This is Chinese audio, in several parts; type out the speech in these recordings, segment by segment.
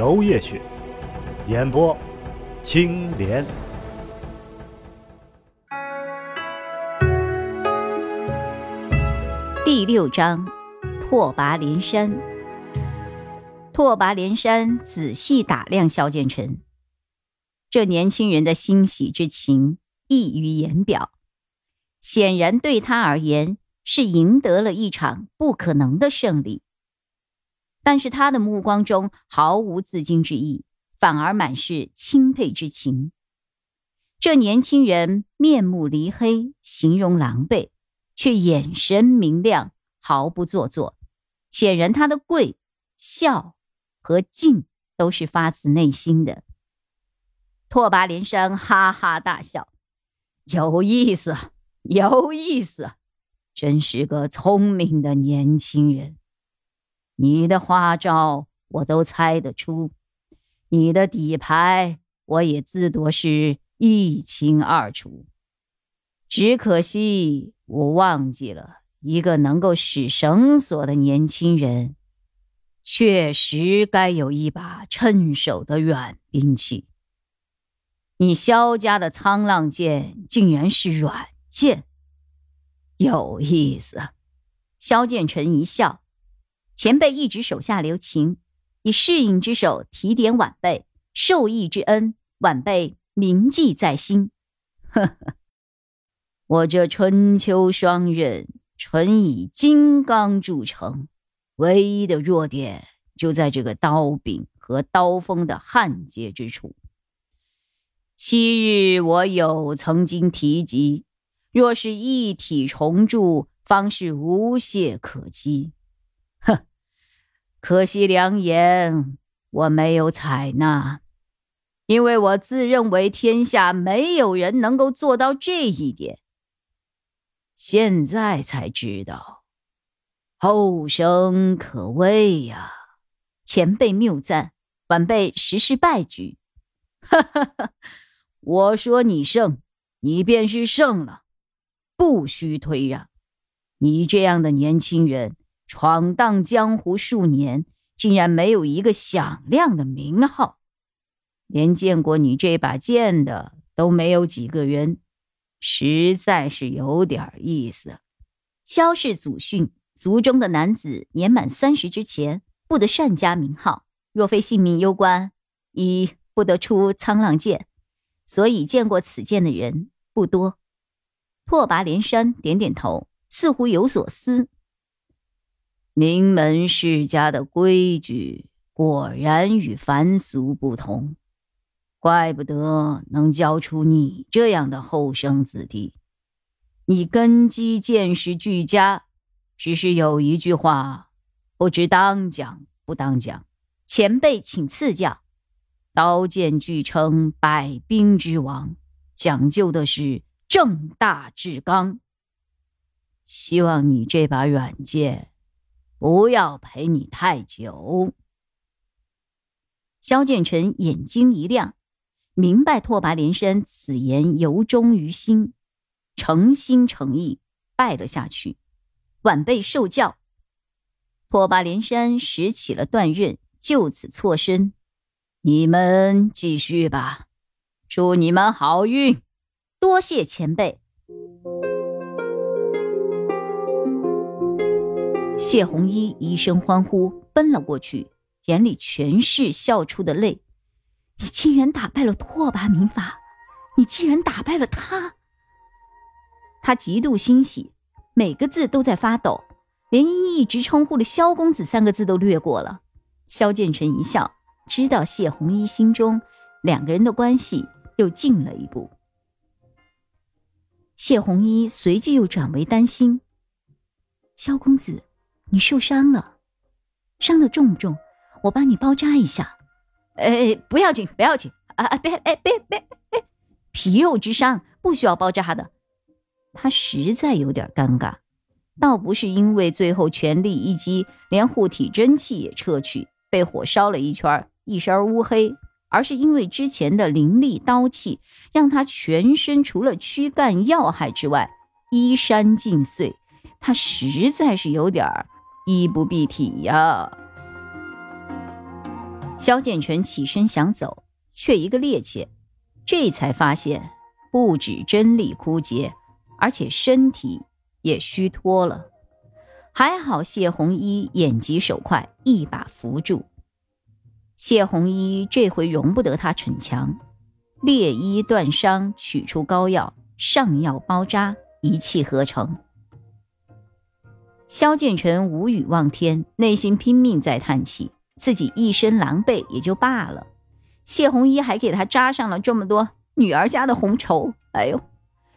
楼夜雪，演播青莲。第六章，拓跋连山。拓跋连山仔细打量萧剑尘。这年轻人的欣喜之情溢于言表，显然对他而言是赢得了一场不可能的胜利。但是他的目光中毫无自矜之意，反而满是钦佩之情。这年轻人面目黧黑，形容狼狈，却眼神明亮，毫不做作。显然他的贵、笑和敬都是发自内心的。拓跋连山哈哈大笑：“有意思，有意思，真是个聪明的年轻人。你的花招我都猜得出，你的底牌我也自多是一清二楚。只可惜我忘记了，一个能够使绳索的年轻人，确实该有一把趁手的软兵器。”你萧家的沧浪剑竟然是软剑，有意思。萧剑尘一笑，前辈一直手下留情，以适应之手提点晚辈，受益之恩，晚辈铭记在心。呵呵，我这春秋双刃纯以金刚铸成，唯一的弱点就在这个刀柄和刀锋的焊接之处。昔日我有曾经提及，若是一体重铸，方是无懈可击。可惜良言我没有采纳，因为我自认为天下没有人能够做到这一点。现在才知道，后生可畏呀！前辈谬赞，晚辈实是败局。哈哈哈。我说你胜，你便是胜了，不需退让。你这样的年轻人，闯荡江湖数年，竟然没有一个响亮的名号，连见过你这把剑的都没有几个人，实在是有点意思。萧氏祖训，族中的男子年满三十之前，不得擅加名号，若非性命攸关，一不得出沧浪剑。所以见过此剑的人不多。拓跋连山点点头，似乎有所思。名门世家的规矩果然与凡俗不同，怪不得能教出你这样的后生子弟。你根基见识俱佳，只是有一句话，不知当讲不当讲。前辈，请赐教。刀剑俱称百兵之王，讲究的是正大至刚。希望你这把软剑不要陪你太久。萧剑尘眼睛一亮，明白拓跋连山此言由衷于心，诚心诚意拜了下去。晚辈受教。拓跋连山拾起了断刃，就此错身。你们继续吧，祝你们好运，多谢前辈。谢红衣一声欢呼，奔了过去，眼里全是笑出的泪。你竟然打败了拓跋明法，你竟然打败了他！他极度欣喜，每个字都在发抖，连一直称呼的萧公子三个字都略过了。萧剑尘一笑。知道谢红衣心中两个人的关系又近了一步，谢红衣随即又转为担心：“萧公子，你受伤了，伤的重不重？我帮你包扎一下。”哎，不要紧，不要紧啊！别，哎，别，别，哎，皮肉之伤不需要包扎的。他实在有点尴尬，倒不是因为最后全力一击，连护体真气也撤去，被火烧了一圈，一身乌黑，而是因为之前的凌厉刀气，让他全身除了躯干要害之外，衣衫尽碎。他实在是有点儿衣不蔽体呀。萧建成起身想走，却一个趔趄，这才发现不止真力枯竭。而且身体也虚脱了，还好谢红衣眼疾手快，一把扶住。谢红衣这回容不得他逞强，裂衣断伤，取出膏药，上药包扎，一气呵成。萧剑尘无语望天，内心拼命在叹气，自己一身狼狈也就罢了，谢红衣还给他扎上了这么多女儿家的红绸，哎呦！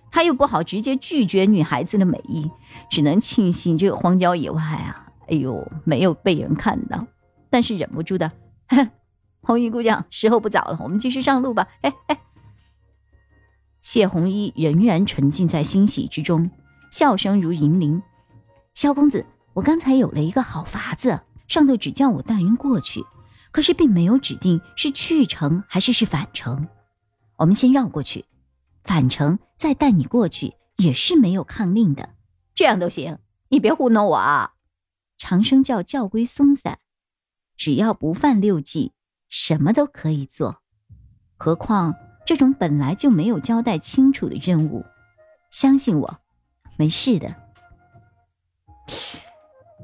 他又不好直接拒绝女孩子的美意，只能庆幸这个荒郊野外啊，哎呦，没有被人看到。但是忍不住的，红衣姑娘，时候不早了，我们继续上路吧。哎哎，谢红衣仍然沉浸在欣喜之中，笑声如银铃。萧公子，我刚才有了一个好法子，上头只叫我带人过去，可是并没有指定是去程还是是返程。我们先绕过去。返程再带你过去也是没有抗令的，这样都行，你别糊弄我啊！长生教教规松散，只要不犯六忌，什么都可以做。何况这种本来就没有交代清楚的任务，相信我，没事的。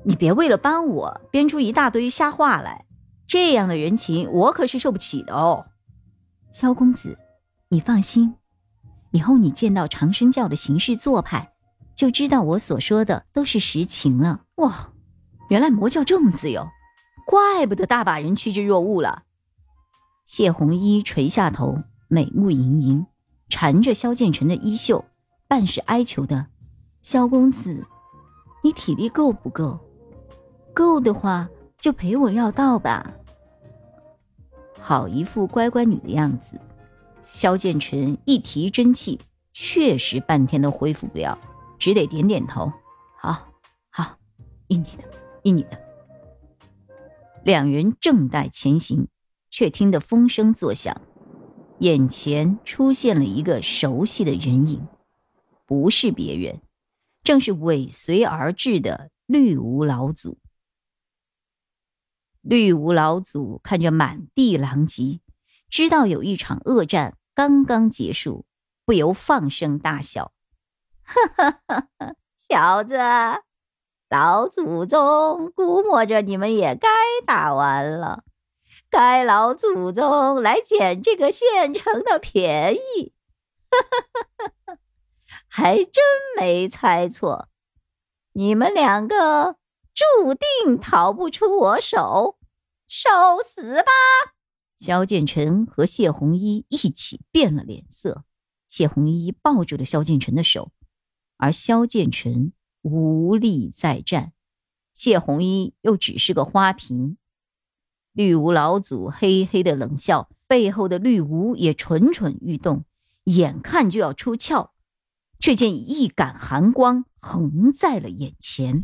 你别为了帮我编出一大堆瞎话来，这样的人情我可是受不起的哦。萧公子，你放心。以后你见到长生教的行事做派，就知道我所说的都是实情了。哇，原来魔教这么自由，怪不得大把人趋之若鹜了。谢红衣垂下头，美目盈盈，缠着萧剑尘的衣袖，半是哀求的：“萧公子，你体力够不够？够的话，就陪我绕道吧。”好一副乖乖女的样子。萧剑尘一提真气，确实半天都恢复不了，只得点点头。好，好，依你的，依你的。两人正待前行，却听得风声作响，眼前出现了一个熟悉的人影，不是别人，正是尾随而至的绿芜老祖。绿芜老祖看着满地狼藉，知道有一场恶战。刚刚结束，不由放声大笑：“哈哈哈哈，小子，老祖宗估摸着你们也该打完了，该老祖宗来捡这个现成的便宜，哈哈哈哈，还真没猜错，你们两个注定逃不出我手，受死吧！”萧剑尘和谢红衣一起变了脸色，谢红衣抱住了萧剑尘的手，而萧剑尘无力再战，谢红衣又只是个花瓶。绿芜老祖嘿嘿的冷笑，背后的绿芜也蠢蠢欲动，眼看就要出鞘，却见一杆寒光横在了眼前。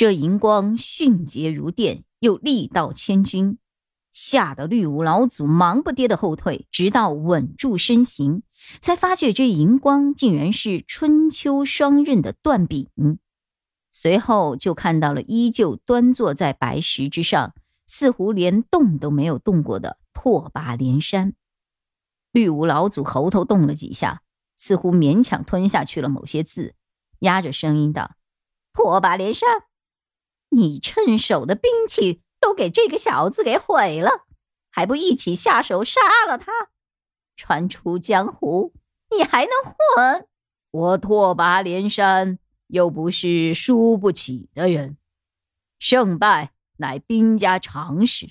这银光迅捷如电。又力道千钧，吓得绿芜老祖忙不迭的后退，直到稳住身形，才发觉这银光竟然是春秋双刃的断柄。随后就看到了依旧端坐在白石之上，似乎连动都没有动过的拓跋连山。绿芜老祖喉头动了几下，似乎勉强吞下去了某些字，压着声音道：“拓跋连山。”你趁手的兵器都给这个小子给毁了，还不一起下手杀了他？传出江湖，你还能混？我拓跋连山又不是输不起的人，胜败乃兵家常事。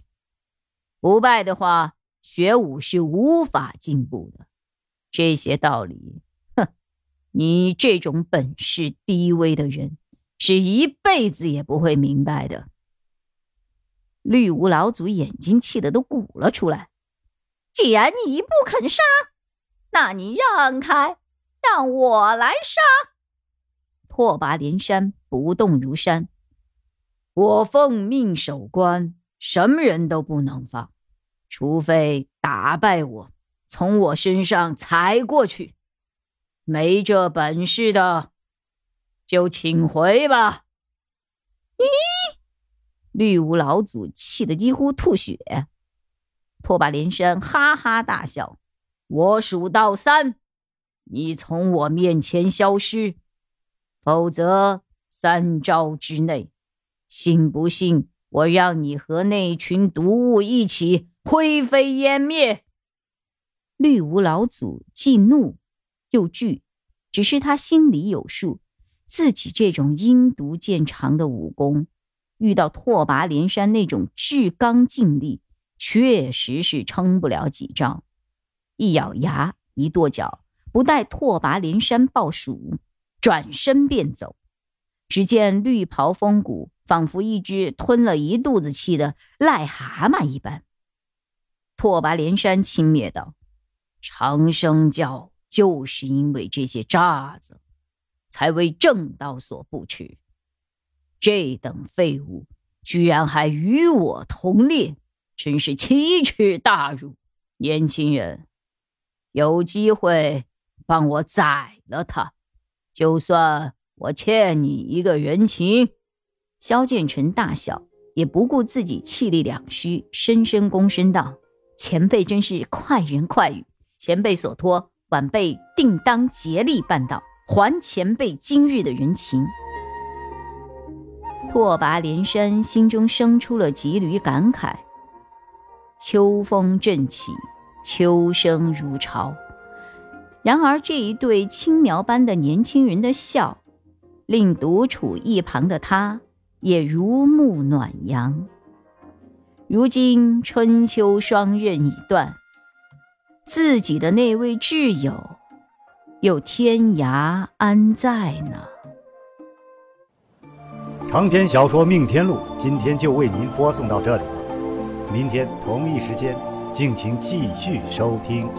不败的话，学武是无法进步的。这些道理，哼，你这种本事低微的人。是一辈子也不会明白的。绿芜老祖眼睛气得都鼓了出来。既然你不肯杀，那你让开，让我来杀。拓跋连山不动如山。我奉命守关，什么人都不能放，除非打败我，从我身上踩过去。没这本事的，就请回吧。咦！绿芜老祖气得几乎吐血。拓跋连山哈哈大笑：“我数到三，你从我面前消失，否则三招之内。”信不信我让你和那群毒物一起灰飞烟灭？绿芜老祖既怒又惧，只是他心里有数，自己这种阴毒见长的武功，遇到拓跋连山那种至刚劲力，确实是撑不了几招。一咬牙，一跺脚，不待拓跋连山报数，转身便走。只见绿袍风骨。仿佛一只吞了一肚子气的癞蛤蟆一般。拓跋连山轻蔑道：“长生教就是因为这些渣子，才为正道所不齿。这等废物居然还与我同列，真是奇耻大辱！年轻人，有机会帮我宰了他，就算我欠你一个人情。”萧剑尘大笑，也不顾自己气力两虚，深深躬身道：“前辈真是快人快语，前辈所托，晚辈定当竭力办到，还前辈今日的人情。”拓跋连山心中生出了几缕感慨：秋风正起，秋声如潮。然而这一对青苗般的年轻人的笑，令独处一旁的他。也如沐暖阳。如今春秋双刃已断，自己的那位挚友，又天涯安在呢？长篇小说《命天录》今天就为您播送到这里了，明天同一时间，敬请继续收听。